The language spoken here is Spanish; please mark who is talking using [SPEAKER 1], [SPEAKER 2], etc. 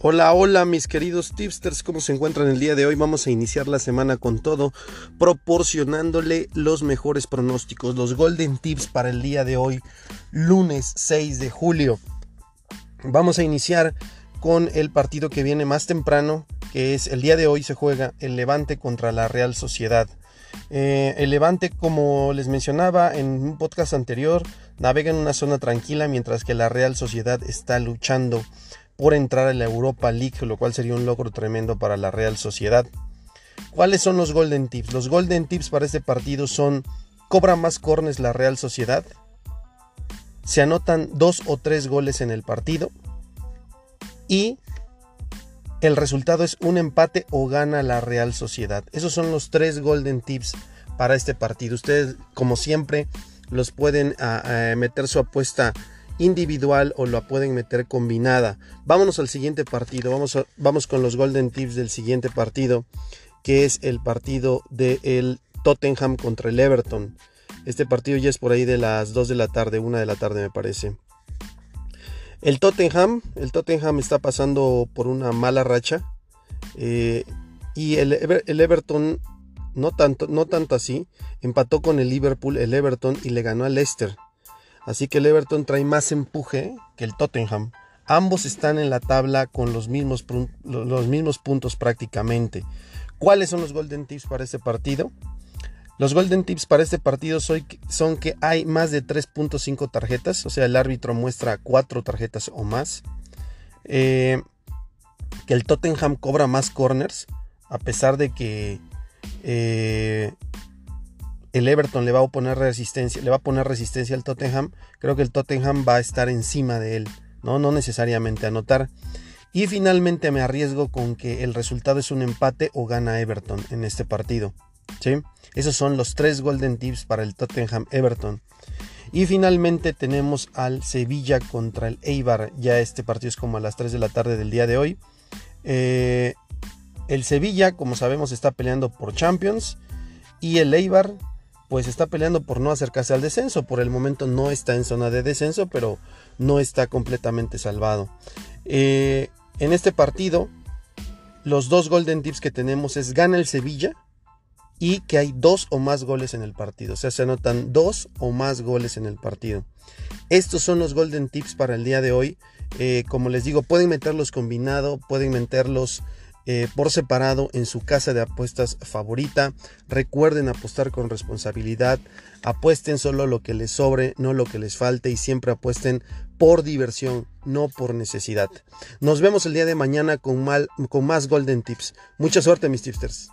[SPEAKER 1] Hola, hola mis queridos tipsters, ¿cómo se encuentran el día de hoy? Vamos a iniciar la semana con todo, proporcionándole los mejores pronósticos, los golden tips para el día de hoy, lunes 6 de julio. Vamos a iniciar con el partido que viene más temprano, que es el día de hoy se juega el Levante contra la Real Sociedad. Eh, el Levante, como les mencionaba en un podcast anterior, navega en una zona tranquila mientras que la Real Sociedad está luchando por entrar a la Europa League, lo cual sería un logro tremendo para la Real Sociedad. ¿Cuáles son los Golden Tips? Los Golden Tips para este partido son cobra más cornes la Real Sociedad, se anotan dos o tres goles en el partido y el resultado es un empate o gana la Real Sociedad. Esos son los tres Golden Tips para este partido. Ustedes, como siempre, los pueden ah, ah, meter su apuesta individual o la pueden meter combinada. Vámonos al siguiente partido. Vamos, vamos con los golden tips del siguiente partido, que es el partido del el Tottenham contra el Everton. Este partido ya es por ahí de las 2 de la tarde, 1 de la tarde me parece. El Tottenham, el Tottenham está pasando por una mala racha. Eh, y el, el, Everton, no tanto, no tanto así, empató con el Liverpool, el Everton, y le ganó al Leicester. Así que el Everton trae más empuje que el Tottenham. Ambos están en la tabla con los mismos, los mismos puntos prácticamente. ¿Cuáles son los Golden Tips para este partido? Los Golden Tips para este partido son que hay más de 3.5 tarjetas, o sea, el árbitro muestra 4 tarjetas o más. Eh, que el Tottenham cobra más corners, a pesar de que eh, el Everton le va a poner resistencia, le va a poner resistencia al Tottenham, creo que el Tottenham va a estar encima de él, no, no necesariamente anotar. Y finalmente me arriesgo con que el resultado es un empate o gana Everton en este partido. ¿sí? Esos son los tres golden tips para el Tottenham Everton. Y finalmente tenemos al Sevilla contra el Eibar. Ya este partido es como a las 3 de la tarde del día de hoy. Eh, el Sevilla, como sabemos, está peleando por Champions. Y el Eibar pues está peleando por no acercarse al descenso. Por el momento no está en zona de descenso, pero no está completamente salvado. Eh, en este partido, los dos golden tips que tenemos es gana el Sevilla y que hay dos o más goles en el partido. O sea, se anotan dos o más goles en el partido. Estos son los golden tips para el día de hoy. Eh, como les digo, pueden meterlos combinado, pueden meterlos eh, por separado en su casa de apuestas favorita. Recuerden apostar con responsabilidad. Apuesten solo lo que les sobre, no lo que les falte y siempre apuesten por diversión, no por necesidad. Nos vemos el día de mañana con, con más Golden Tips. Mucha suerte mis tipsters.